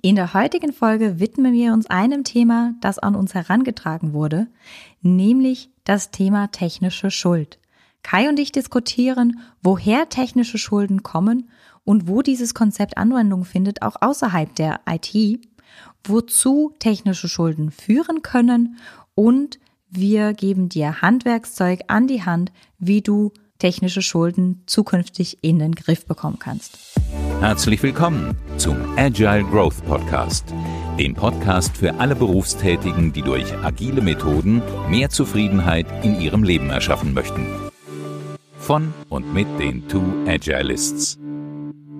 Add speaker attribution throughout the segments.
Speaker 1: In der heutigen Folge widmen wir uns einem Thema, das an uns herangetragen wurde, nämlich das Thema technische Schuld. Kai und ich diskutieren, woher technische Schulden kommen und wo dieses Konzept Anwendung findet, auch außerhalb der IT, wozu technische Schulden führen können und wir geben dir Handwerkszeug an die Hand, wie du technische Schulden zukünftig in den Griff bekommen kannst.
Speaker 2: Herzlich willkommen zum Agile Growth Podcast, dem Podcast für alle Berufstätigen, die durch agile Methoden mehr Zufriedenheit in ihrem Leben erschaffen möchten. Von und mit den Two Agilists.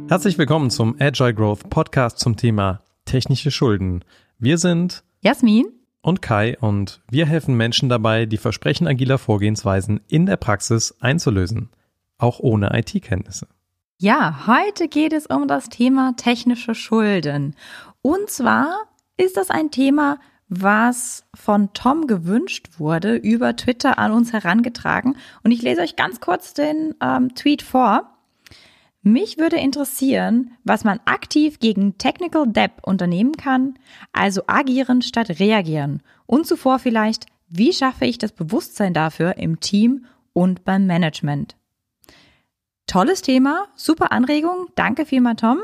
Speaker 3: Herzlich willkommen zum Agile Growth Podcast zum Thema technische Schulden. Wir sind
Speaker 1: Jasmin
Speaker 3: und Kai und wir helfen Menschen dabei, die Versprechen agiler Vorgehensweisen in der Praxis einzulösen, auch ohne IT-Kenntnisse.
Speaker 1: Ja, heute geht es um das Thema technische Schulden. Und zwar ist das ein Thema, was von Tom gewünscht wurde, über Twitter an uns herangetragen. Und ich lese euch ganz kurz den ähm, Tweet vor. Mich würde interessieren, was man aktiv gegen Technical Debt unternehmen kann, also agieren statt reagieren. Und zuvor vielleicht, wie schaffe ich das Bewusstsein dafür im Team und beim Management? Tolles Thema, super Anregung, danke vielmals Tom.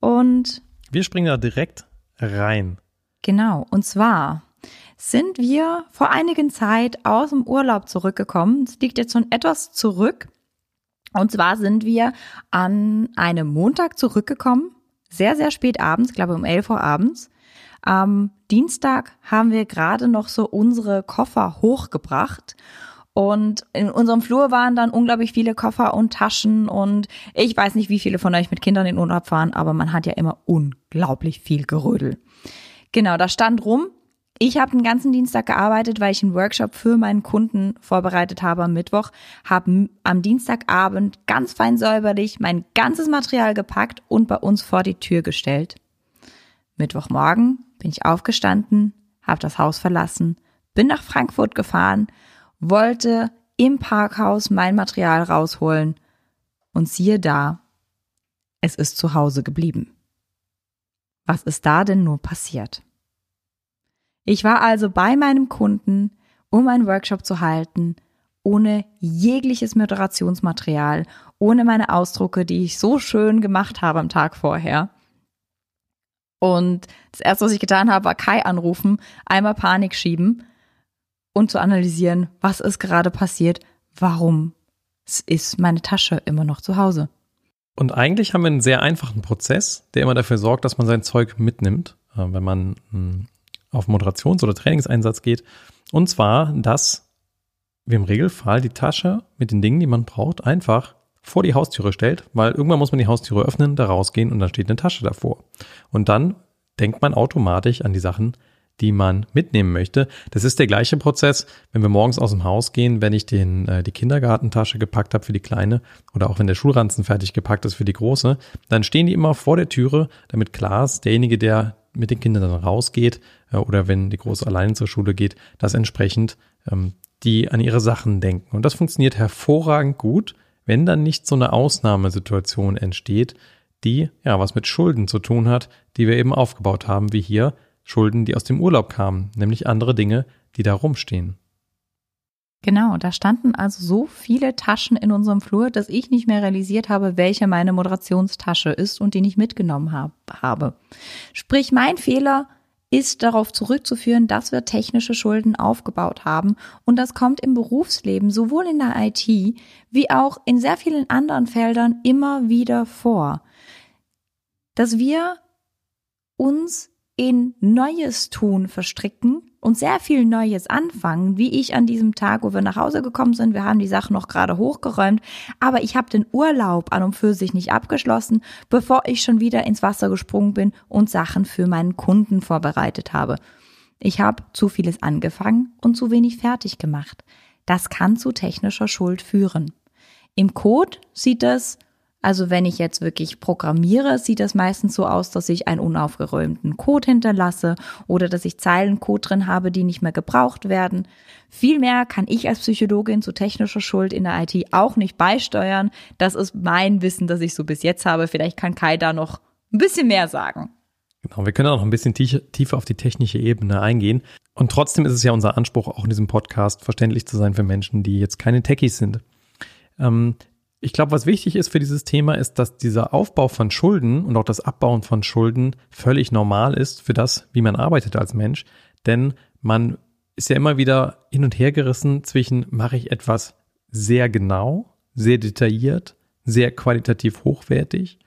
Speaker 1: Und
Speaker 3: wir springen da direkt rein.
Speaker 1: Genau, und zwar sind wir vor einigen Zeit aus dem Urlaub zurückgekommen. Es liegt jetzt schon etwas zurück. Und zwar sind wir an einem Montag zurückgekommen, sehr, sehr spät abends, glaube um 11 Uhr abends. Am Dienstag haben wir gerade noch so unsere Koffer hochgebracht. Und in unserem Flur waren dann unglaublich viele Koffer und Taschen und ich weiß nicht, wie viele von euch mit Kindern in Urlaub fahren, aber man hat ja immer unglaublich viel Gerödel. Genau, da stand rum, ich habe den ganzen Dienstag gearbeitet, weil ich einen Workshop für meinen Kunden vorbereitet habe am Mittwoch, habe am Dienstagabend ganz fein säuberlich mein ganzes Material gepackt und bei uns vor die Tür gestellt. Mittwochmorgen bin ich aufgestanden, habe das Haus verlassen, bin nach Frankfurt gefahren, wollte im Parkhaus mein Material rausholen und siehe da, es ist zu Hause geblieben. Was ist da denn nur passiert? Ich war also bei meinem Kunden, um einen Workshop zu halten, ohne jegliches Moderationsmaterial, ohne meine Ausdrucke, die ich so schön gemacht habe am Tag vorher. Und das erste, was ich getan habe, war Kai anrufen, einmal Panik schieben und zu analysieren, was ist gerade passiert, warum ist meine Tasche immer noch zu Hause.
Speaker 3: Und eigentlich haben wir einen sehr einfachen Prozess, der immer dafür sorgt, dass man sein Zeug mitnimmt. Äh, wenn man hm, auf Moderations- oder Trainingseinsatz geht. Und zwar, dass wir im Regelfall die Tasche mit den Dingen, die man braucht, einfach vor die Haustüre stellt, weil irgendwann muss man die Haustüre öffnen, da rausgehen und dann steht eine Tasche davor. Und dann denkt man automatisch an die Sachen, die man mitnehmen möchte. Das ist der gleiche Prozess, wenn wir morgens aus dem Haus gehen, wenn ich den, äh, die Kindergartentasche gepackt habe für die Kleine oder auch wenn der Schulranzen fertig gepackt ist für die Große, dann stehen die immer vor der Türe, damit klar ist, derjenige, der mit den Kindern dann rausgeht oder wenn die Große allein zur Schule geht, dass entsprechend ähm, die an ihre Sachen denken. Und das funktioniert hervorragend gut, wenn dann nicht so eine Ausnahmesituation entsteht, die ja was mit Schulden zu tun hat, die wir eben aufgebaut haben, wie hier Schulden, die aus dem Urlaub kamen, nämlich andere Dinge, die da rumstehen.
Speaker 1: Genau, da standen also so viele Taschen in unserem Flur, dass ich nicht mehr realisiert habe, welche meine Moderationstasche ist und die nicht mitgenommen hab, habe. Sprich, mein Fehler ist darauf zurückzuführen, dass wir technische Schulden aufgebaut haben. Und das kommt im Berufsleben, sowohl in der IT wie auch in sehr vielen anderen Feldern immer wieder vor. Dass wir uns in neues Tun verstricken und sehr viel Neues anfangen, wie ich an diesem Tag, wo wir nach Hause gekommen sind. Wir haben die Sachen noch gerade hochgeräumt, aber ich habe den Urlaub an und für sich nicht abgeschlossen, bevor ich schon wieder ins Wasser gesprungen bin und Sachen für meinen Kunden vorbereitet habe. Ich habe zu vieles angefangen und zu wenig fertig gemacht. Das kann zu technischer Schuld führen. Im Code sieht das also wenn ich jetzt wirklich programmiere, sieht das meistens so aus, dass ich einen unaufgeräumten Code hinterlasse oder dass ich Zeilencode drin habe, die nicht mehr gebraucht werden. Vielmehr kann ich als Psychologin zu technischer Schuld in der IT auch nicht beisteuern. Das ist mein Wissen, das ich so bis jetzt habe. Vielleicht kann Kai da noch ein bisschen mehr sagen.
Speaker 3: Genau, wir können auch noch ein bisschen tiefer auf die technische Ebene eingehen. Und trotzdem ist es ja unser Anspruch, auch in diesem Podcast verständlich zu sein für Menschen, die jetzt keine Techies sind. Ähm, ich glaube, was wichtig ist für dieses Thema, ist, dass dieser Aufbau von Schulden und auch das Abbauen von Schulden völlig normal ist für das, wie man arbeitet als Mensch. Denn man ist ja immer wieder hin und her gerissen zwischen, mache ich etwas sehr genau, sehr detailliert, sehr qualitativ hochwertig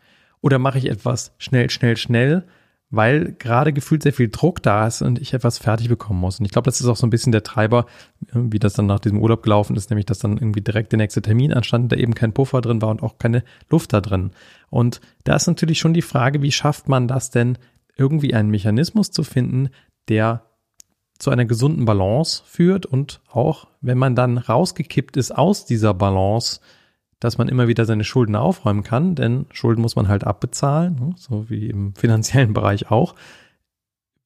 Speaker 3: oder mache ich etwas schnell, schnell, schnell weil gerade gefühlt sehr viel Druck da ist und ich etwas fertig bekommen muss. Und ich glaube, das ist auch so ein bisschen der Treiber, wie das dann nach diesem Urlaub gelaufen ist, nämlich dass dann irgendwie direkt der nächste Termin anstand, da eben kein Puffer drin war und auch keine Luft da drin. Und da ist natürlich schon die Frage, wie schafft man das denn, irgendwie einen Mechanismus zu finden, der zu einer gesunden Balance führt und auch, wenn man dann rausgekippt ist aus dieser Balance, dass man immer wieder seine Schulden aufräumen kann, denn Schulden muss man halt abbezahlen, ne, so wie im finanziellen Bereich auch.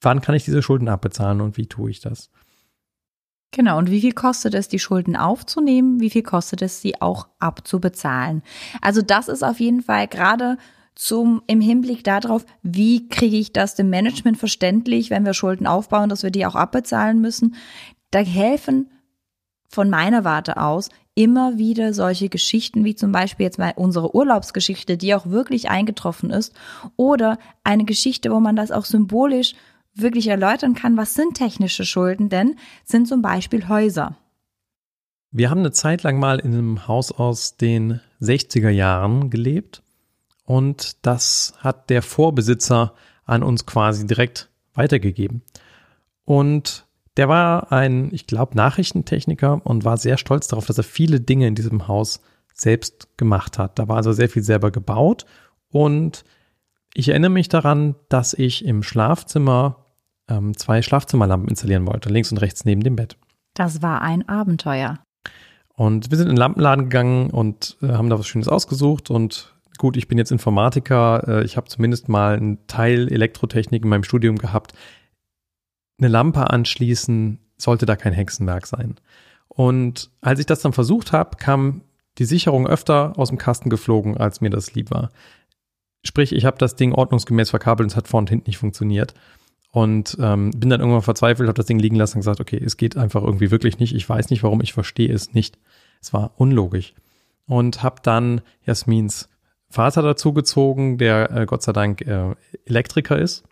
Speaker 3: Wann kann ich diese Schulden abbezahlen und wie tue ich das?
Speaker 1: Genau, und wie viel kostet es, die Schulden aufzunehmen? Wie viel kostet es, sie auch abzubezahlen? Also das ist auf jeden Fall gerade zum, im Hinblick darauf, wie kriege ich das dem Management verständlich, wenn wir Schulden aufbauen, dass wir die auch abbezahlen müssen. Da helfen von meiner Warte aus immer wieder solche Geschichten, wie zum Beispiel jetzt mal unsere Urlaubsgeschichte, die auch wirklich eingetroffen ist, oder eine Geschichte, wo man das auch symbolisch wirklich erläutern kann, was sind technische Schulden denn, sind zum Beispiel Häuser.
Speaker 3: Wir haben eine Zeit lang mal in einem Haus aus den 60er Jahren gelebt und das hat der Vorbesitzer an uns quasi direkt weitergegeben. Und der war ein, ich glaube, Nachrichtentechniker und war sehr stolz darauf, dass er viele Dinge in diesem Haus selbst gemacht hat. Da war also sehr viel selber gebaut und ich erinnere mich daran, dass ich im Schlafzimmer ähm, zwei Schlafzimmerlampen installieren wollte, links und rechts neben dem Bett.
Speaker 1: Das war ein Abenteuer.
Speaker 3: Und wir sind in den Lampenladen gegangen und äh, haben da was Schönes ausgesucht und gut, ich bin jetzt Informatiker, äh, ich habe zumindest mal einen Teil Elektrotechnik in meinem Studium gehabt eine Lampe anschließen, sollte da kein Hexenwerk sein. Und als ich das dann versucht habe, kam die Sicherung öfter aus dem Kasten geflogen, als mir das lieb war. Sprich, ich habe das Ding ordnungsgemäß verkabelt und es hat vorne und hinten nicht funktioniert. Und ähm, bin dann irgendwann verzweifelt, habe das Ding liegen lassen und gesagt, okay, es geht einfach irgendwie wirklich nicht. Ich weiß nicht, warum, ich verstehe es nicht. Es war unlogisch. Und habe dann Jasmins Vater dazugezogen, der äh, Gott sei Dank äh, Elektriker ist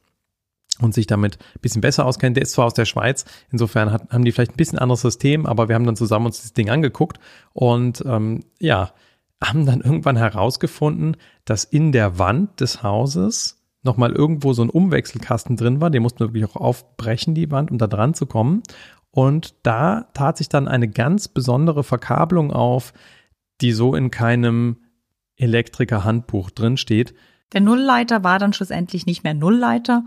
Speaker 3: und sich damit ein bisschen besser auskennt. Der ist zwar aus der Schweiz, insofern hat, haben die vielleicht ein bisschen anderes System, aber wir haben dann zusammen uns das Ding angeguckt und ähm, ja, haben dann irgendwann herausgefunden, dass in der Wand des Hauses nochmal irgendwo so ein Umwechselkasten drin war. Den mussten wir wirklich auch aufbrechen, die Wand, um da dran zu kommen. Und da tat sich dann eine ganz besondere Verkabelung auf, die so in keinem Elektriker-Handbuch drin steht.
Speaker 1: Der Nullleiter war dann schlussendlich nicht mehr Nullleiter,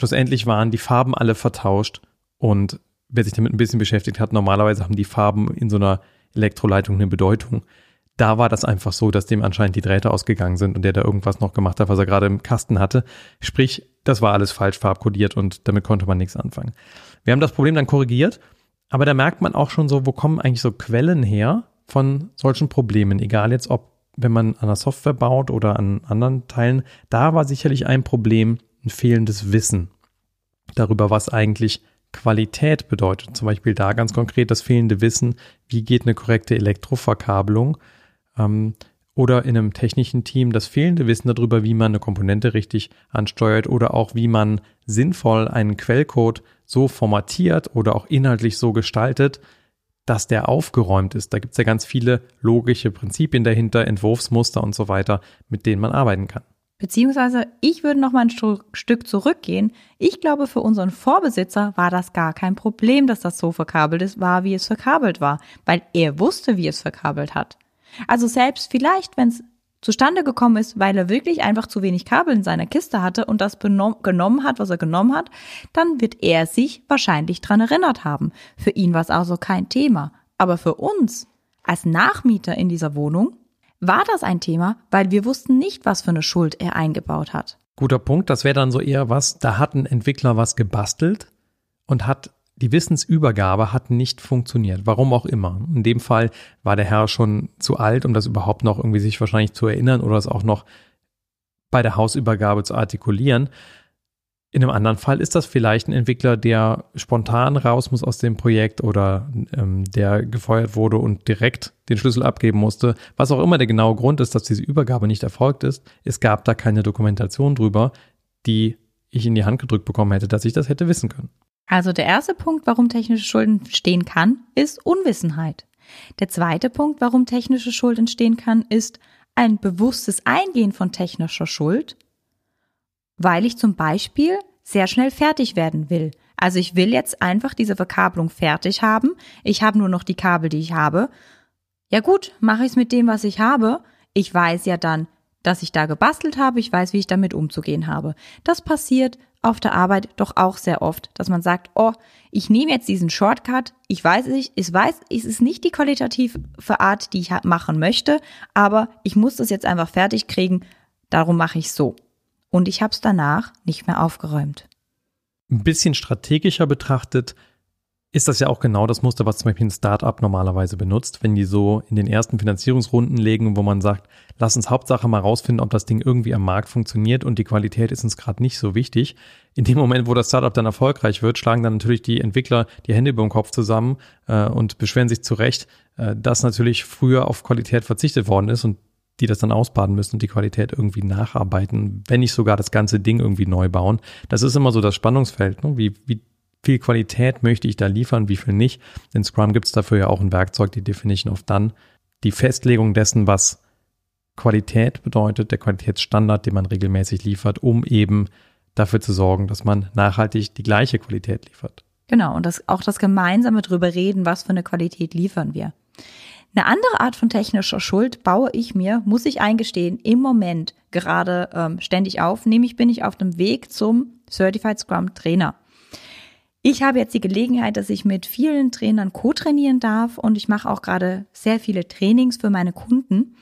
Speaker 3: Schlussendlich waren die Farben alle vertauscht und wer sich damit ein bisschen beschäftigt hat, normalerweise haben die Farben in so einer Elektroleitung eine Bedeutung. Da war das einfach so, dass dem anscheinend die Drähte ausgegangen sind und der da irgendwas noch gemacht hat, was er gerade im Kasten hatte. Sprich, das war alles falsch farbkodiert und damit konnte man nichts anfangen. Wir haben das Problem dann korrigiert, aber da merkt man auch schon so, wo kommen eigentlich so Quellen her von solchen Problemen, egal jetzt ob wenn man an der Software baut oder an anderen Teilen, da war sicherlich ein Problem, ein fehlendes Wissen darüber, was eigentlich Qualität bedeutet. Zum Beispiel da ganz konkret das fehlende Wissen, wie geht eine korrekte Elektroverkabelung. Ähm, oder in einem technischen Team das fehlende Wissen darüber, wie man eine Komponente richtig ansteuert oder auch wie man sinnvoll einen Quellcode so formatiert oder auch inhaltlich so gestaltet, dass der aufgeräumt ist. Da gibt es ja ganz viele logische Prinzipien dahinter, Entwurfsmuster und so weiter, mit denen man arbeiten kann.
Speaker 1: Beziehungsweise, ich würde noch mal ein Stück zurückgehen. Ich glaube, für unseren Vorbesitzer war das gar kein Problem, dass das so verkabelt ist, war, wie es verkabelt war, weil er wusste, wie es verkabelt hat. Also selbst vielleicht, wenn es zustande gekommen ist, weil er wirklich einfach zu wenig Kabel in seiner Kiste hatte und das genommen hat, was er genommen hat, dann wird er sich wahrscheinlich dran erinnert haben. Für ihn war es also kein Thema. Aber für uns als Nachmieter in dieser Wohnung war das ein Thema, weil wir wussten nicht, was für eine Schuld er eingebaut hat.
Speaker 3: Guter Punkt, das wäre dann so eher was, da hat ein Entwickler was gebastelt und hat die Wissensübergabe hat nicht funktioniert, warum auch immer. In dem Fall war der Herr schon zu alt, um das überhaupt noch irgendwie sich wahrscheinlich zu erinnern oder es auch noch bei der Hausübergabe zu artikulieren. In einem anderen Fall ist das vielleicht ein Entwickler, der spontan raus muss aus dem Projekt oder ähm, der gefeuert wurde und direkt den Schlüssel abgeben musste. Was auch immer der genaue Grund ist, dass diese Übergabe nicht erfolgt ist. Es gab da keine Dokumentation drüber, die ich in die Hand gedrückt bekommen hätte, dass ich das hätte wissen können.
Speaker 1: Also der erste Punkt, warum technische Schulden stehen kann, ist Unwissenheit. Der zweite Punkt, warum technische Schuld entstehen kann, ist ein bewusstes Eingehen von technischer Schuld weil ich zum Beispiel sehr schnell fertig werden will. Also ich will jetzt einfach diese Verkabelung fertig haben. Ich habe nur noch die Kabel, die ich habe. Ja gut, mache ich es mit dem, was ich habe. Ich weiß ja dann, dass ich da gebastelt habe. Ich weiß, wie ich damit umzugehen habe. Das passiert auf der Arbeit doch auch sehr oft, dass man sagt, oh, ich nehme jetzt diesen Shortcut. Ich weiß nicht, ich weiß, es ist nicht die qualitative Art, die ich machen möchte, aber ich muss das jetzt einfach fertig kriegen. Darum mache ich so und ich habe es danach nicht mehr aufgeräumt.
Speaker 3: Ein bisschen strategischer betrachtet ist das ja auch genau das Muster, was zum Beispiel ein Startup normalerweise benutzt, wenn die so in den ersten Finanzierungsrunden legen, wo man sagt, lass uns Hauptsache mal rausfinden, ob das Ding irgendwie am Markt funktioniert und die Qualität ist uns gerade nicht so wichtig. In dem Moment, wo das Startup dann erfolgreich wird, schlagen dann natürlich die Entwickler die Hände über den Kopf zusammen äh, und beschweren sich zu Recht, äh, dass natürlich früher auf Qualität verzichtet worden ist und die das dann ausbaden müssen und die Qualität irgendwie nacharbeiten, wenn nicht sogar das ganze Ding irgendwie neu bauen. Das ist immer so das Spannungsfeld. Ne? Wie, wie viel Qualität möchte ich da liefern, wie viel nicht. In Scrum gibt es dafür ja auch ein Werkzeug, die Definition of Done. Die Festlegung dessen, was Qualität bedeutet, der Qualitätsstandard, den man regelmäßig liefert, um eben dafür zu sorgen, dass man nachhaltig die gleiche Qualität liefert.
Speaker 1: Genau, und das, auch das gemeinsame drüber reden, was für eine Qualität liefern wir. Eine andere Art von technischer Schuld baue ich mir, muss ich eingestehen, im Moment gerade ähm, ständig auf. Nämlich bin ich auf dem Weg zum Certified Scrum Trainer. Ich habe jetzt die Gelegenheit, dass ich mit vielen Trainern co-trainieren darf und ich mache auch gerade sehr viele Trainings für meine Kunden.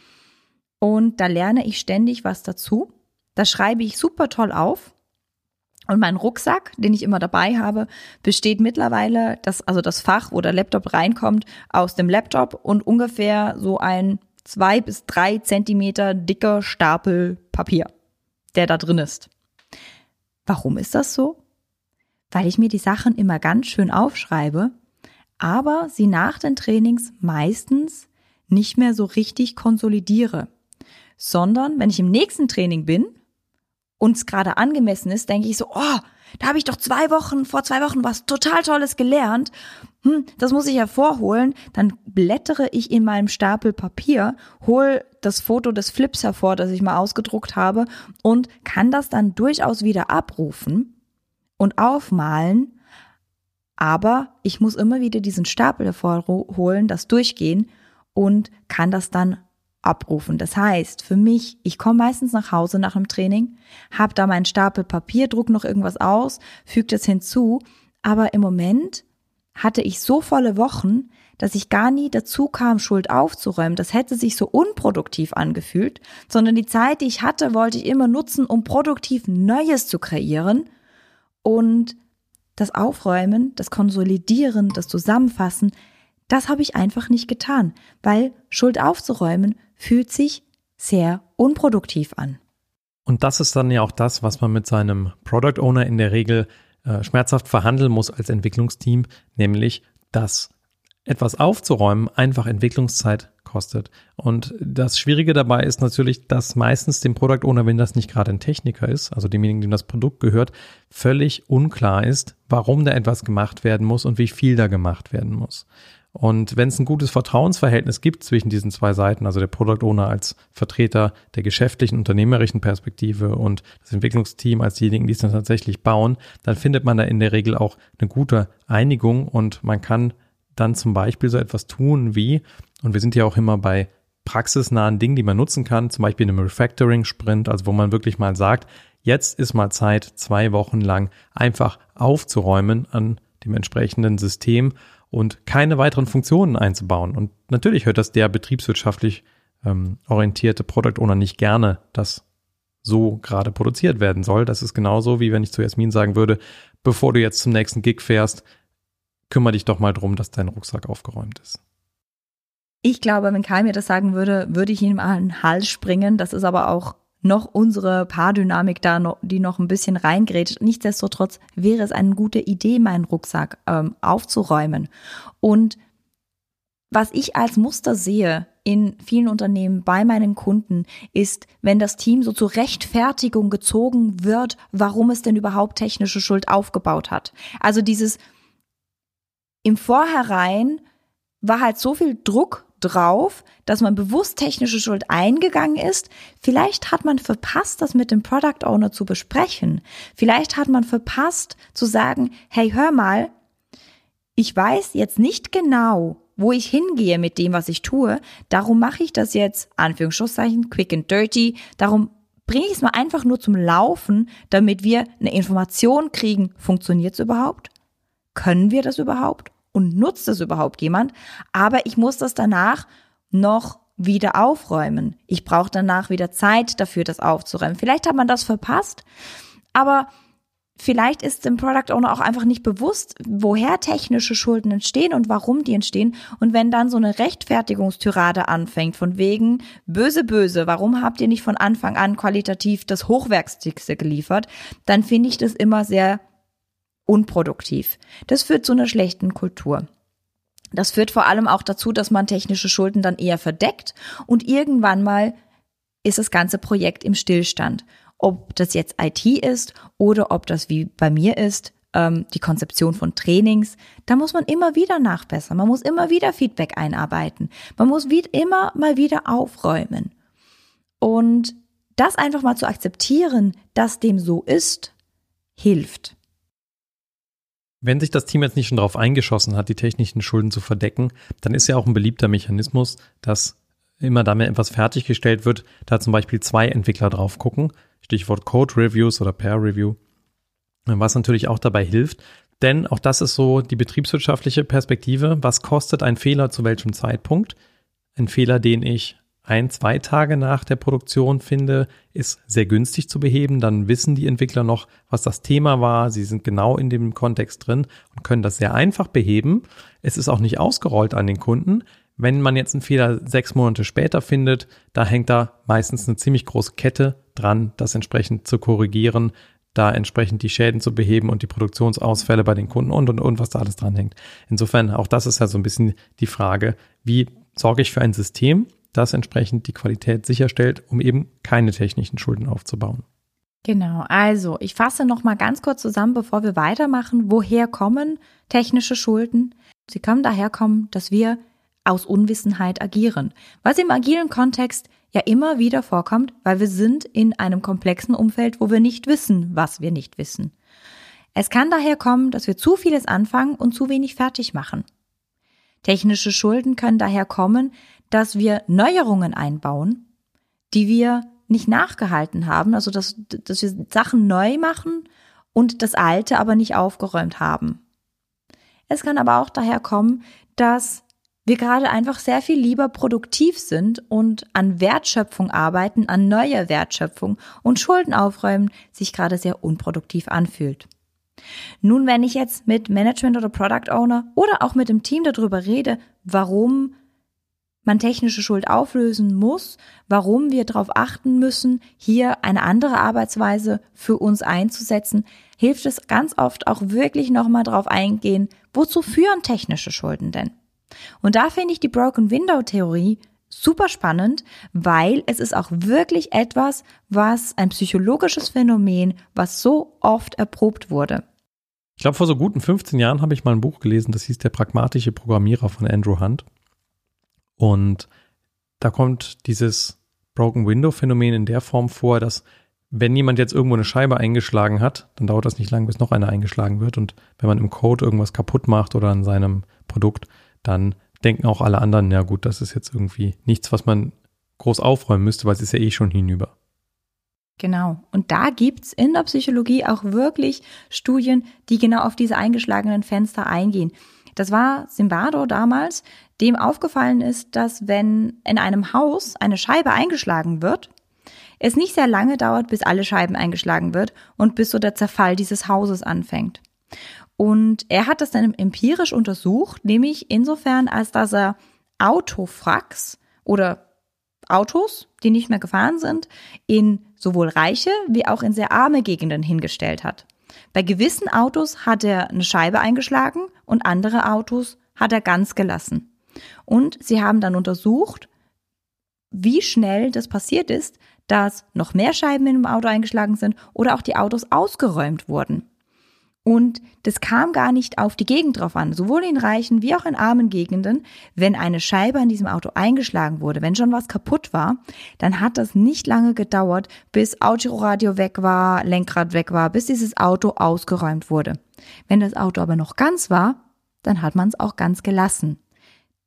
Speaker 1: Und da lerne ich ständig was dazu. Das schreibe ich super toll auf und mein Rucksack, den ich immer dabei habe, besteht mittlerweile, das, also das Fach, wo der Laptop reinkommt, aus dem Laptop und ungefähr so ein zwei bis drei Zentimeter dicker Stapel Papier, der da drin ist. Warum ist das so? Weil ich mir die Sachen immer ganz schön aufschreibe, aber sie nach den Trainings meistens nicht mehr so richtig konsolidiere, sondern wenn ich im nächsten Training bin, uns gerade angemessen ist, denke ich so, oh, da habe ich doch zwei Wochen, vor zwei Wochen was total Tolles gelernt. Hm, das muss ich hervorholen. Dann blättere ich in meinem Stapel Papier, hol das Foto des Flips hervor, das ich mal ausgedruckt habe und kann das dann durchaus wieder abrufen und aufmalen. Aber ich muss immer wieder diesen Stapel hervorholen, das durchgehen und kann das dann abrufen. Das heißt, für mich, ich komme meistens nach Hause nach dem Training, habe da meinen Stapel Papier, druck noch irgendwas aus, füge das hinzu, aber im Moment hatte ich so volle Wochen, dass ich gar nie dazu kam, Schuld aufzuräumen. Das hätte sich so unproduktiv angefühlt, sondern die Zeit, die ich hatte, wollte ich immer nutzen, um produktiv Neues zu kreieren. Und das Aufräumen, das Konsolidieren, das Zusammenfassen, das habe ich einfach nicht getan, weil Schuld aufzuräumen fühlt sich sehr unproduktiv an.
Speaker 3: Und das ist dann ja auch das, was man mit seinem Product Owner in der Regel äh, schmerzhaft verhandeln muss als Entwicklungsteam, nämlich dass etwas aufzuräumen einfach Entwicklungszeit kostet. Und das Schwierige dabei ist natürlich, dass meistens dem Product Owner, wenn das nicht gerade ein Techniker ist, also demjenigen, dem das Produkt gehört, völlig unklar ist, warum da etwas gemacht werden muss und wie viel da gemacht werden muss. Und wenn es ein gutes Vertrauensverhältnis gibt zwischen diesen zwei Seiten, also der Product Owner als Vertreter der geschäftlichen, unternehmerischen Perspektive und das Entwicklungsteam als diejenigen, die es dann tatsächlich bauen, dann findet man da in der Regel auch eine gute Einigung und man kann dann zum Beispiel so etwas tun wie, und wir sind ja auch immer bei praxisnahen Dingen, die man nutzen kann, zum Beispiel in einem Refactoring-Sprint, also wo man wirklich mal sagt, jetzt ist mal Zeit, zwei Wochen lang einfach aufzuräumen an dem entsprechenden System und keine weiteren Funktionen einzubauen. Und natürlich hört das der betriebswirtschaftlich ähm, orientierte Product Owner nicht gerne, dass so gerade produziert werden soll. Das ist genauso wie wenn ich zu Jasmin sagen würde, bevor du jetzt zum nächsten Gig fährst, kümmere dich doch mal drum, dass dein Rucksack aufgeräumt ist.
Speaker 1: Ich glaube, wenn Kai mir das sagen würde, würde ich ihm an den Hals springen. Das ist aber auch noch unsere Paardynamik da, noch, die noch ein bisschen reingrätscht. Nichtsdestotrotz wäre es eine gute Idee, meinen Rucksack ähm, aufzuräumen. Und was ich als Muster sehe in vielen Unternehmen bei meinen Kunden ist, wenn das Team so zur Rechtfertigung gezogen wird, warum es denn überhaupt technische Schuld aufgebaut hat. Also dieses im Vorherein war halt so viel Druck drauf, dass man bewusst technische Schuld eingegangen ist. Vielleicht hat man verpasst, das mit dem Product Owner zu besprechen. Vielleicht hat man verpasst zu sagen, hey, hör mal, ich weiß jetzt nicht genau, wo ich hingehe mit dem, was ich tue. Darum mache ich das jetzt, Anführungszeichen, quick and dirty. Darum bringe ich es mal einfach nur zum Laufen, damit wir eine Information kriegen, funktioniert es überhaupt? Können wir das überhaupt? Und nutzt das überhaupt jemand? Aber ich muss das danach noch wieder aufräumen. Ich brauche danach wieder Zeit dafür, das aufzuräumen. Vielleicht hat man das verpasst, aber vielleicht ist dem Product Owner auch einfach nicht bewusst, woher technische Schulden entstehen und warum die entstehen. Und wenn dann so eine Rechtfertigungstyrade anfängt, von wegen böse, böse, warum habt ihr nicht von Anfang an qualitativ das Hochwertigste geliefert, dann finde ich das immer sehr unproduktiv. Das führt zu einer schlechten Kultur. Das führt vor allem auch dazu, dass man technische Schulden dann eher verdeckt und irgendwann mal ist das ganze Projekt im Stillstand ob das jetzt IT ist oder ob das wie bei mir ist, ähm, die Konzeption von Trainings, da muss man immer wieder nachbessern. Man muss immer wieder Feedback einarbeiten. Man muss wie immer mal wieder aufräumen. Und das einfach mal zu akzeptieren, dass dem so ist, hilft.
Speaker 3: Wenn sich das Team jetzt nicht schon darauf eingeschossen hat, die technischen Schulden zu verdecken, dann ist ja auch ein beliebter Mechanismus, dass immer damit etwas fertiggestellt wird, da zum Beispiel zwei Entwickler drauf gucken Stichwort Code Reviews oder Pair Review, was natürlich auch dabei hilft. Denn auch das ist so die betriebswirtschaftliche Perspektive. Was kostet ein Fehler zu welchem Zeitpunkt? Ein Fehler, den ich ein, zwei Tage nach der Produktion finde, ist sehr günstig zu beheben. Dann wissen die Entwickler noch, was das Thema war. Sie sind genau in dem Kontext drin und können das sehr einfach beheben. Es ist auch nicht ausgerollt an den Kunden. Wenn man jetzt einen Fehler sechs Monate später findet, da hängt da meistens eine ziemlich große Kette dran, das entsprechend zu korrigieren, da entsprechend die Schäden zu beheben und die Produktionsausfälle bei den Kunden und und und was da alles dran hängt. Insofern auch das ist ja so ein bisschen die Frage, wie sorge ich für ein System, das entsprechend die Qualität sicherstellt, um eben keine technischen Schulden aufzubauen.
Speaker 1: Genau, also ich fasse noch mal ganz kurz zusammen, bevor wir weitermachen, woher kommen technische Schulden? Sie können daher kommen, dass wir aus Unwissenheit agieren, was im agilen Kontext ja immer wieder vorkommt, weil wir sind in einem komplexen Umfeld, wo wir nicht wissen, was wir nicht wissen. Es kann daher kommen, dass wir zu vieles anfangen und zu wenig fertig machen. Technische Schulden können daher kommen, dass wir Neuerungen einbauen, die wir nicht nachgehalten haben, also dass, dass wir Sachen neu machen und das Alte aber nicht aufgeräumt haben. Es kann aber auch daher kommen, dass wir gerade einfach sehr viel lieber produktiv sind und an Wertschöpfung arbeiten, an neuer Wertschöpfung und Schulden aufräumen sich gerade sehr unproduktiv anfühlt. Nun, wenn ich jetzt mit Management oder Product Owner oder auch mit dem Team darüber rede, warum man technische Schuld auflösen muss, warum wir darauf achten müssen, hier eine andere Arbeitsweise für uns einzusetzen, hilft es ganz oft auch wirklich nochmal drauf eingehen, wozu führen technische Schulden denn? Und da finde ich die Broken Window Theorie super spannend, weil es ist auch wirklich etwas, was ein psychologisches Phänomen, was so oft erprobt wurde.
Speaker 3: Ich glaube, vor so guten 15 Jahren habe ich mal ein Buch gelesen, das hieß Der pragmatische Programmierer von Andrew Hunt. Und da kommt dieses Broken Window Phänomen in der Form vor, dass wenn jemand jetzt irgendwo eine Scheibe eingeschlagen hat, dann dauert das nicht lang, bis noch eine eingeschlagen wird. Und wenn man im Code irgendwas kaputt macht oder an seinem Produkt, dann denken auch alle anderen, ja gut, das ist jetzt irgendwie nichts, was man groß aufräumen müsste, weil es ist ja eh schon hinüber.
Speaker 1: Genau. Und da gibt's in der Psychologie auch wirklich Studien, die genau auf diese eingeschlagenen Fenster eingehen. Das war Zimbardo damals, dem aufgefallen ist, dass wenn in einem Haus eine Scheibe eingeschlagen wird, es nicht sehr lange dauert, bis alle Scheiben eingeschlagen wird und bis so der Zerfall dieses Hauses anfängt. Und er hat das dann empirisch untersucht, nämlich insofern, als dass er Autofracks oder Autos, die nicht mehr gefahren sind, in sowohl reiche wie auch in sehr arme Gegenden hingestellt hat. Bei gewissen Autos hat er eine Scheibe eingeschlagen und andere Autos hat er ganz gelassen. Und sie haben dann untersucht, wie schnell das passiert ist, dass noch mehr Scheiben in dem Auto eingeschlagen sind oder auch die Autos ausgeräumt wurden. Und das kam gar nicht auf die Gegend drauf an, sowohl in reichen wie auch in armen Gegenden. Wenn eine Scheibe an diesem Auto eingeschlagen wurde, wenn schon was kaputt war, dann hat das nicht lange gedauert, bis Autoradio weg war, Lenkrad weg war, bis dieses Auto ausgeräumt wurde. Wenn das Auto aber noch ganz war, dann hat man es auch ganz gelassen.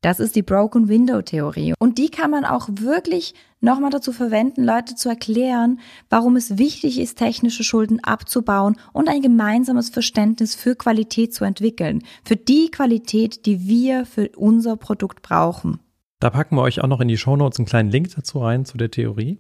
Speaker 1: Das ist die Broken Window Theorie. Und die kann man auch wirklich nochmal dazu verwenden, Leute zu erklären, warum es wichtig ist, technische Schulden abzubauen und ein gemeinsames Verständnis für Qualität zu entwickeln. Für die Qualität, die wir für unser Produkt brauchen.
Speaker 3: Da packen wir euch auch noch in die Shownotes einen kleinen Link dazu rein, zu der Theorie.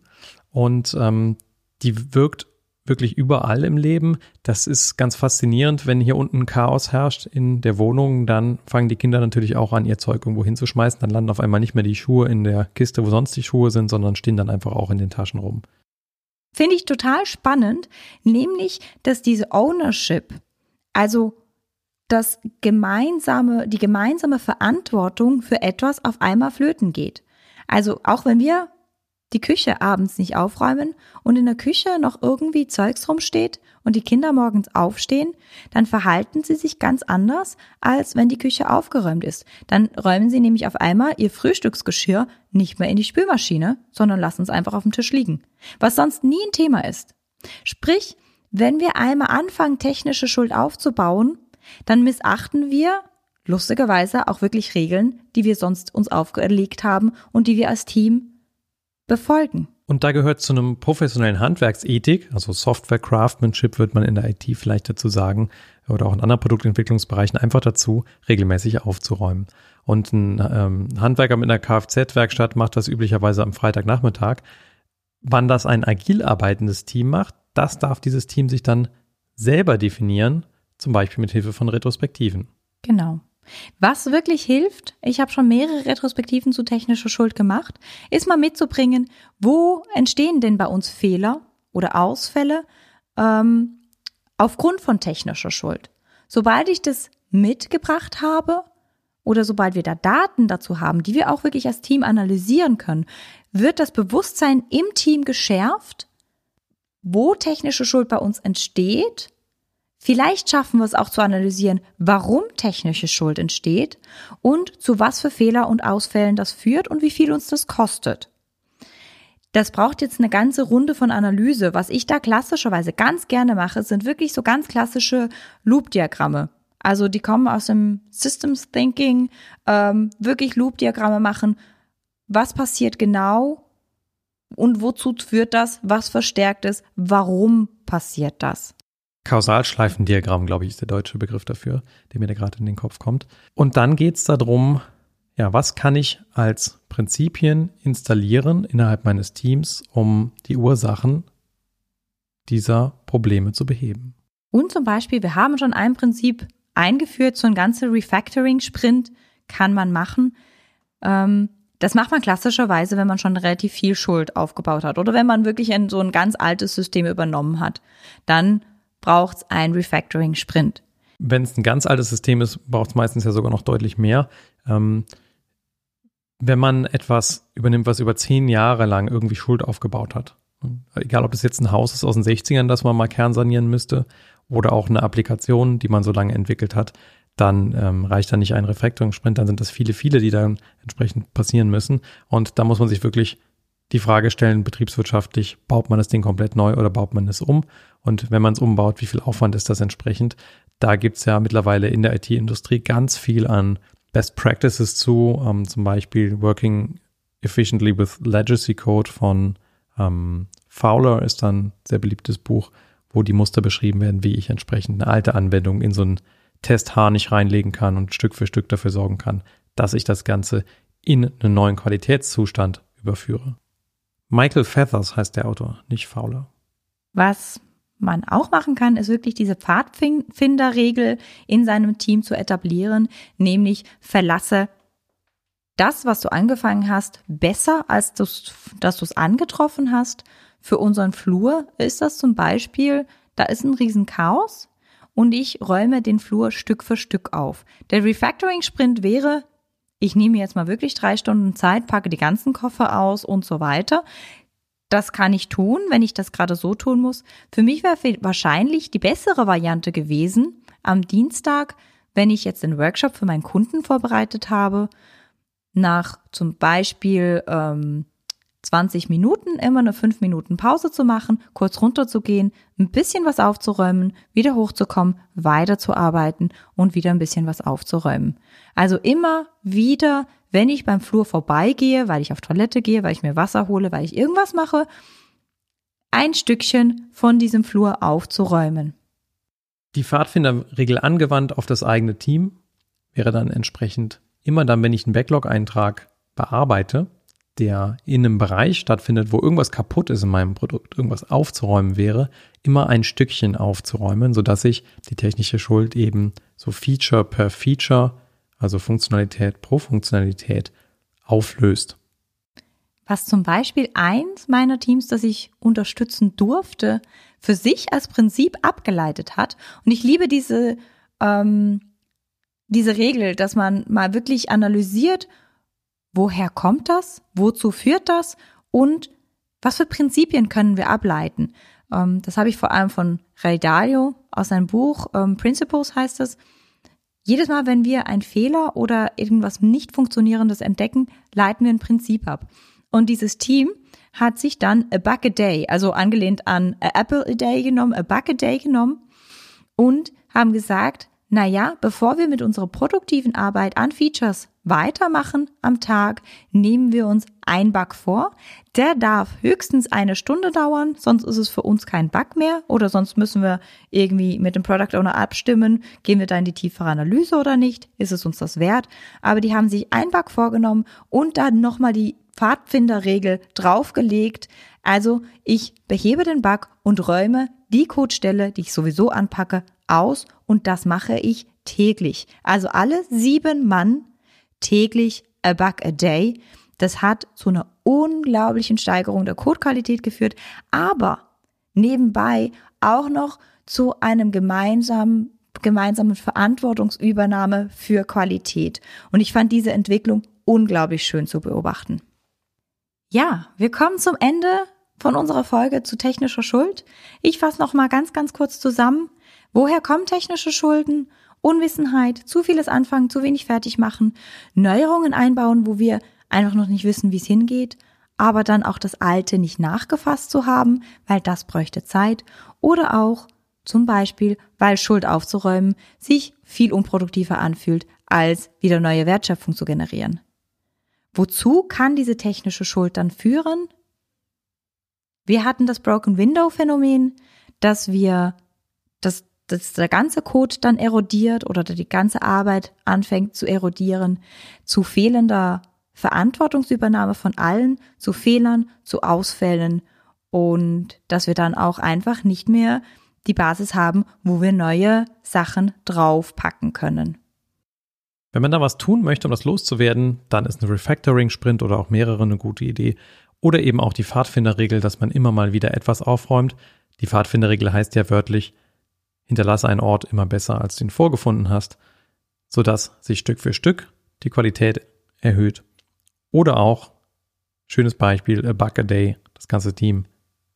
Speaker 3: Und ähm, die wirkt wirklich überall im Leben. Das ist ganz faszinierend. Wenn hier unten Chaos herrscht in der Wohnung, dann fangen die Kinder natürlich auch an, ihr Zeug irgendwo hinzuschmeißen. Dann landen auf einmal nicht mehr die Schuhe in der Kiste, wo sonst die Schuhe sind, sondern stehen dann einfach auch in den Taschen rum.
Speaker 1: Finde ich total spannend, nämlich, dass diese Ownership, also das gemeinsame, die gemeinsame Verantwortung für etwas auf einmal flöten geht. Also auch wenn wir die Küche abends nicht aufräumen und in der Küche noch irgendwie Zeugs rumsteht und die Kinder morgens aufstehen, dann verhalten sie sich ganz anders, als wenn die Küche aufgeräumt ist. Dann räumen sie nämlich auf einmal ihr Frühstücksgeschirr nicht mehr in die Spülmaschine, sondern lassen es einfach auf dem Tisch liegen. Was sonst nie ein Thema ist. Sprich, wenn wir einmal anfangen, technische Schuld aufzubauen, dann missachten wir lustigerweise auch wirklich Regeln, die wir sonst uns aufgelegt haben und die wir als Team befolgen.
Speaker 3: Und da gehört zu einem professionellen Handwerksethik, also Software Craftsmanship wird man in der IT vielleicht dazu sagen, oder auch in anderen Produktentwicklungsbereichen einfach dazu, regelmäßig aufzuräumen. Und ein ähm, Handwerker mit einer Kfz-Werkstatt macht das üblicherweise am Freitagnachmittag. Wann das ein agil arbeitendes Team macht, das darf dieses Team sich dann selber definieren, zum Beispiel mit Hilfe von Retrospektiven.
Speaker 1: Genau. Was wirklich hilft, ich habe schon mehrere Retrospektiven zu technischer Schuld gemacht, ist mal mitzubringen, wo entstehen denn bei uns Fehler oder Ausfälle ähm, aufgrund von technischer Schuld. Sobald ich das mitgebracht habe oder sobald wir da Daten dazu haben, die wir auch wirklich als Team analysieren können, wird das Bewusstsein im Team geschärft, wo technische Schuld bei uns entsteht Vielleicht schaffen wir es auch zu analysieren, warum technische Schuld entsteht und zu was für Fehler und Ausfällen das führt und wie viel uns das kostet. Das braucht jetzt eine ganze Runde von Analyse. Was ich da klassischerweise ganz gerne mache, sind wirklich so ganz klassische Loop-Diagramme. Also die kommen aus dem Systems Thinking, ähm, wirklich Loop-Diagramme machen. Was passiert genau und wozu führt das? Was verstärkt es? Warum passiert das?
Speaker 3: Kausalschleifendiagramm, glaube ich, ist der deutsche Begriff dafür, der mir da gerade in den Kopf kommt. Und dann geht es darum, ja, was kann ich als Prinzipien installieren innerhalb meines Teams, um die Ursachen dieser Probleme zu beheben.
Speaker 1: Und zum Beispiel, wir haben schon ein Prinzip eingeführt, so ein ganzer Refactoring-Sprint kann man machen. Ähm, das macht man klassischerweise, wenn man schon relativ viel Schuld aufgebaut hat oder wenn man wirklich ein, so ein ganz altes System übernommen hat. Dann braucht es ein Refactoring-Sprint.
Speaker 3: Wenn es ein ganz altes System ist, braucht es meistens ja sogar noch deutlich mehr. Ähm, wenn man etwas übernimmt, was über zehn Jahre lang irgendwie Schuld aufgebaut hat, egal ob es jetzt ein Haus ist aus den 60ern, das man mal kernsanieren müsste, oder auch eine Applikation, die man so lange entwickelt hat, dann ähm, reicht da nicht ein Refactoring-Sprint, dann sind das viele, viele, die dann entsprechend passieren müssen. Und da muss man sich wirklich die Frage stellen, betriebswirtschaftlich, baut man das Ding komplett neu oder baut man es um? Und wenn man es umbaut, wie viel Aufwand ist das entsprechend? Da gibt es ja mittlerweile in der IT-Industrie ganz viel an Best Practices zu, ähm, zum Beispiel Working Efficiently with Legacy Code von ähm, Fowler ist dann sehr beliebtes Buch, wo die Muster beschrieben werden, wie ich entsprechend eine alte Anwendung in so einen Testharnisch reinlegen kann und Stück für Stück dafür sorgen kann, dass ich das Ganze in einen neuen Qualitätszustand überführe. Michael Feathers heißt der Autor, nicht Fowler.
Speaker 1: Was man auch machen kann, ist wirklich diese Pfadfinderregel in seinem Team zu etablieren, nämlich verlasse das, was du angefangen hast, besser, als du's, dass du es angetroffen hast. Für unseren Flur ist das zum Beispiel, da ist ein Riesenchaos und ich räume den Flur Stück für Stück auf. Der Refactoring-Sprint wäre, ich nehme jetzt mal wirklich drei Stunden Zeit, packe die ganzen Koffer aus und so weiter. Das kann ich tun, wenn ich das gerade so tun muss. Für mich wäre wahrscheinlich die bessere Variante gewesen, am Dienstag, wenn ich jetzt den Workshop für meinen Kunden vorbereitet habe, nach zum Beispiel ähm, 20 Minuten immer eine 5 Minuten Pause zu machen, kurz runterzugehen, ein bisschen was aufzuräumen, wieder hochzukommen, weiterzuarbeiten und wieder ein bisschen was aufzuräumen. Also immer wieder, wenn ich beim Flur vorbeigehe, weil ich auf Toilette gehe, weil ich mir Wasser hole, weil ich irgendwas mache, ein Stückchen von diesem Flur aufzuräumen.
Speaker 3: Die Pfadfinderregel angewandt auf das eigene Team wäre dann entsprechend immer dann, wenn ich einen Backlog-Eintrag bearbeite, der in einem Bereich stattfindet, wo irgendwas kaputt ist in meinem Produkt, irgendwas aufzuräumen wäre, immer ein Stückchen aufzuräumen, sodass sich die technische Schuld eben so Feature per Feature, also Funktionalität pro Funktionalität, auflöst.
Speaker 1: Was zum Beispiel eins meiner Teams, das ich unterstützen durfte, für sich als Prinzip abgeleitet hat. Und ich liebe diese, ähm, diese Regel, dass man mal wirklich analysiert, woher kommt das, wozu führt das und was für Prinzipien können wir ableiten. Ähm, das habe ich vor allem von Ray Dalio aus seinem Buch ähm, Principles heißt es. Jedes Mal, wenn wir einen Fehler oder irgendwas nicht funktionierendes entdecken, leiten wir ein Prinzip ab. Und dieses Team hat sich dann a buck a day, also angelehnt an a apple a day genommen, a buck a day genommen und haben gesagt, na ja, bevor wir mit unserer produktiven Arbeit an Features weitermachen am Tag, nehmen wir uns ein Bug vor. Der darf höchstens eine Stunde dauern, sonst ist es für uns kein Bug mehr oder sonst müssen wir irgendwie mit dem Product Owner abstimmen, gehen wir da in die tiefere Analyse oder nicht, ist es uns das wert. Aber die haben sich ein Bug vorgenommen und dann nochmal die Pfadfinderregel draufgelegt. Also ich behebe den Bug und räume die Codestelle, die ich sowieso anpacke, aus und das mache ich täglich. Also alle sieben Mann täglich a bug a day. Das hat zu einer unglaublichen Steigerung der Codequalität geführt, aber nebenbei auch noch zu einem gemeinsamen gemeinsamen Verantwortungsübernahme für Qualität. Und ich fand diese Entwicklung unglaublich schön zu beobachten. Ja, wir kommen zum Ende von unserer Folge zu technischer Schuld. Ich fasse noch mal ganz, ganz kurz zusammen. Woher kommen technische Schulden? Unwissenheit, zu vieles anfangen, zu wenig fertig machen, Neuerungen einbauen, wo wir einfach noch nicht wissen, wie es hingeht, aber dann auch das Alte nicht nachgefasst zu haben, weil das bräuchte Zeit oder auch zum Beispiel, weil Schuld aufzuräumen sich viel unproduktiver anfühlt, als wieder neue Wertschöpfung zu generieren. Wozu kann diese technische Schuld dann führen? Wir hatten das Broken Window Phänomen, dass wir, dass, dass der ganze Code dann erodiert oder die ganze Arbeit anfängt zu erodieren, zu fehlender Verantwortungsübernahme von allen, zu Fehlern, zu Ausfällen und dass wir dann auch einfach nicht mehr die Basis haben, wo wir neue Sachen draufpacken können.
Speaker 3: Wenn man da was tun möchte, um das loszuwerden, dann ist ein Refactoring-Sprint oder auch mehrere eine gute Idee. Oder eben auch die Pfadfinderregel, dass man immer mal wieder etwas aufräumt. Die Pfadfinderregel heißt ja wörtlich, hinterlasse einen Ort immer besser, als du ihn vorgefunden hast, sodass sich Stück für Stück die Qualität erhöht. Oder auch, schönes Beispiel, a Buck a Day, das ganze Team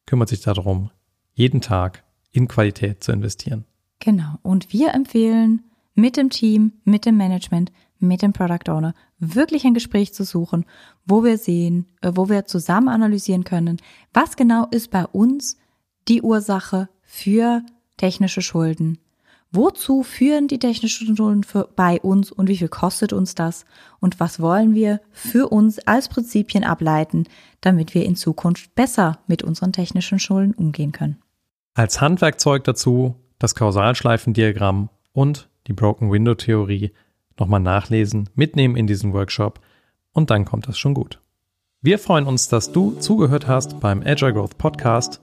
Speaker 3: kümmert sich darum, jeden Tag in Qualität zu investieren.
Speaker 1: Genau. Und wir empfehlen mit dem Team, mit dem Management, mit dem Product Owner wirklich ein Gespräch zu suchen, wo wir sehen, äh, wo wir zusammen analysieren können, was genau ist bei uns die Ursache für technische Schulden. Wozu führen die technischen Schulden für, bei uns und wie viel kostet uns das? Und was wollen wir für uns als Prinzipien ableiten, damit wir in Zukunft besser mit unseren technischen Schulden umgehen können?
Speaker 3: Als Handwerkzeug dazu das Kausalschleifendiagramm und die Broken Window Theorie nochmal nachlesen, mitnehmen in diesen Workshop und dann kommt das schon gut. Wir freuen uns, dass du zugehört hast beim Agile Growth Podcast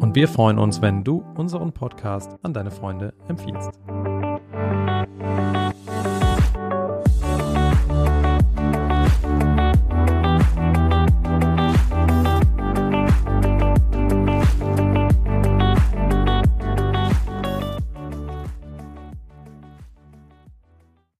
Speaker 3: und wir freuen uns, wenn du unseren Podcast an deine Freunde empfiehlst.